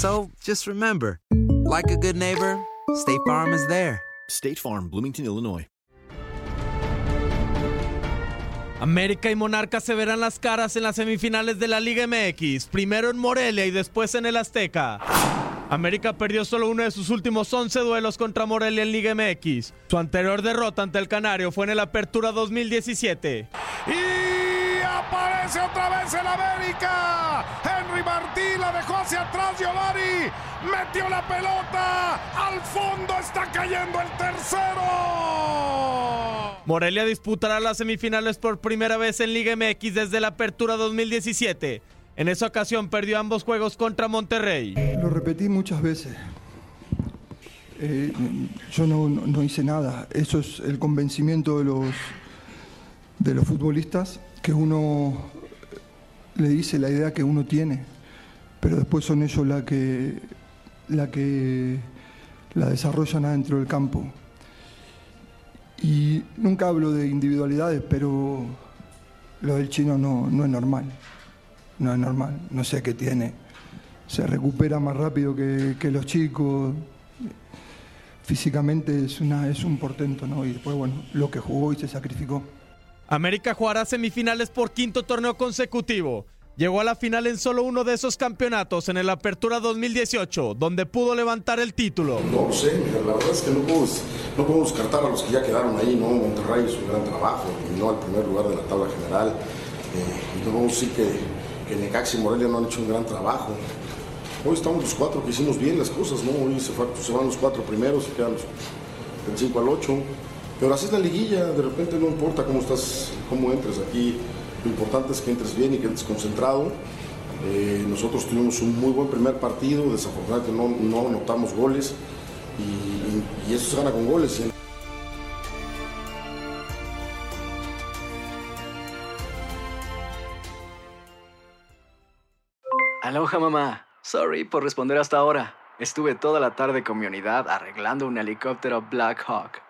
So just remember, like a good neighbor, State Farm is there. State Farm, Bloomington, Illinois. América y Monarcas se verán las caras en las semifinales de la Liga MX, primero en Morelia y después en el Azteca. América perdió solo uno de sus últimos 11 duelos contra Morelia en Liga MX. Su anterior derrota ante el Canario fue en el Apertura 2017. Y aparece otra vez el América. Henry Martí la dejó hacia atrás. Giovanni metió la pelota. Al fondo está cayendo el tercero. Morelia disputará las semifinales por primera vez en Liga MX desde la Apertura 2017. En esa ocasión perdió ambos juegos contra Monterrey. Lo repetí muchas veces. Eh, yo no, no- no hice nada. Eso es el convencimiento de los, de los futbolistas, que uno le dice la idea que uno tiene, pero después son ellos la que, la que la desarrollan adentro del campo. Y nunca hablo de individualidades, pero lo del chino no, no es normal. No es normal. No sé qué tiene. Se recupera más rápido que, que los chicos. Físicamente es, una, es un portento, ¿no? Y después, bueno, lo que jugó y se sacrificó. América jugará semifinales por quinto torneo consecutivo. Llegó a la final en solo uno de esos campeonatos en el Apertura 2018, donde pudo levantar el título. No lo sé, la verdad es que no puedo, no puedo descartar a los que ya quedaron ahí, ¿no? Monterrey hizo un gran trabajo, eliminó al primer lugar de la tabla general. eh, no decir que, que Necaxa y Morelia no han hecho un gran trabajo. Hoy estamos los cuatro que hicimos bien las cosas, ¿no? Hoy se, se van los cuatro primeros y quedan los del 5 al 8. Pero así es la liguilla, de repente no importa cómo estás, cómo entres aquí. Lo importante es que entres bien y que entres concentrado. Eh, nosotros tuvimos un muy buen primer partido, desafortunadamente no, no anotamos goles y, eso se gana con goles. Aloha mamá. Sorry por responder hasta ahora. Estuve toda la tarde con mi unidad arreglando un helicóptero Black Hawk.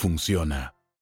funciona.